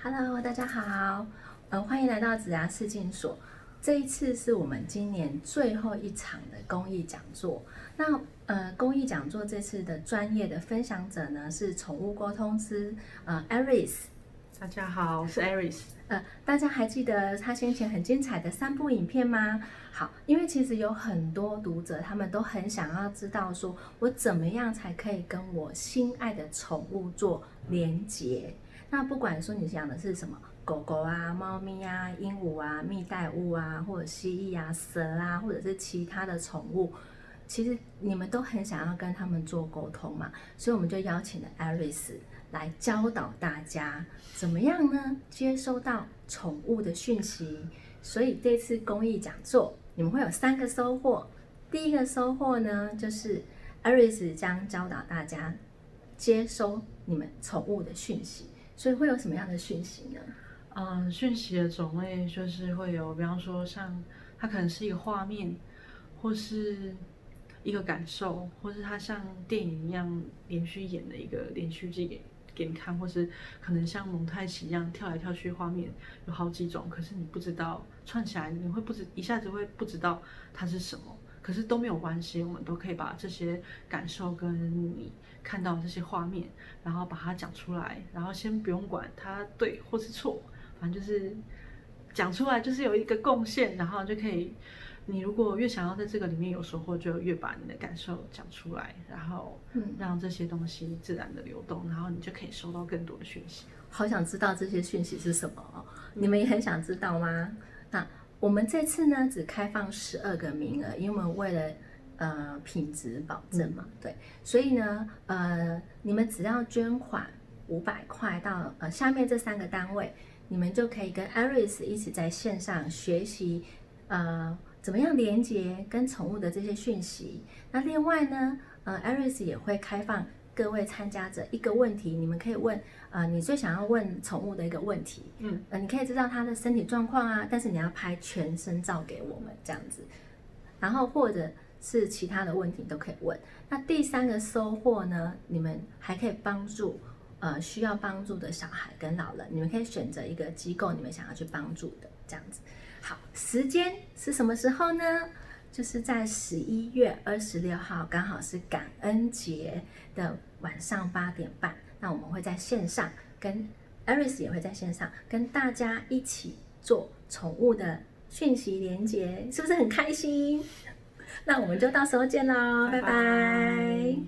Hello，大家好，呃，欢迎来到子牙视镜所。这一次是我们今年最后一场的公益讲座。那呃，公益讲座这次的专业的分享者呢是宠物沟通师呃 Aris。大家好，我是 Aris。呃，大家还记得他先前很精彩的三部影片吗？好，因为其实有很多读者他们都很想要知道，说我怎么样才可以跟我心爱的宠物做连结。那不管说你养的是什么狗狗啊、猫咪啊、鹦鹉啊、蜜袋鼯啊，或者蜥蜴啊、蛇啊，或者是其他的宠物，其实你们都很想要跟他们做沟通嘛，所以我们就邀请了 Aris 来教导大家怎么样呢接收到宠物的讯息。所以这次公益讲座，你们会有三个收获。第一个收获呢，就是 Aris 将教导大家接收你们宠物的讯息。所以会有什么样的讯息呢？嗯，讯息的种类就是会有，比方说像它可能是一个画面，或是一个感受，或是它像电影一样连续演的一个连续剧给给你看，或是可能像蒙太奇一样跳来跳去，画面有好几种，可是你不知道串起来，你会不知一下子会不知道它是什么。可是都没有关系，我们都可以把这些感受跟你看到这些画面，然后把它讲出来，然后先不用管它对或是错，反正就是讲出来，就是有一个贡献，然后就可以。你如果越想要在这个里面有收获，就越把你的感受讲出来，然后让这些东西自然的流动，然后你就可以收到更多的讯息。好想知道这些讯息是什么哦，你们也很想知道吗？那。我们这次呢，只开放十二个名额，因为我们为了呃品质保证嘛，对，所以呢，呃，你们只要捐款五百块到呃下面这三个单位，你们就可以跟 Aris 一起在线上学习，呃，怎么样连接跟宠物的这些讯息。那另外呢，呃，Aris 也会开放。各位参加者，一个问题，你们可以问，呃，你最想要问宠物的一个问题，嗯，呃，你可以知道它的身体状况啊，但是你要拍全身照给我们这样子，然后或者是其他的问题都可以问。那第三个收获呢，你们还可以帮助，呃，需要帮助的小孩跟老人，你们可以选择一个机构，你们想要去帮助的这样子。好，时间是什么时候呢？就是在十一月二十六号，刚好是感恩节的晚上八点半。那我们会在线上跟 Aris 也会在线上跟大家一起做宠物的讯息连接，是不是很开心？那我们就到时候见喽，拜拜。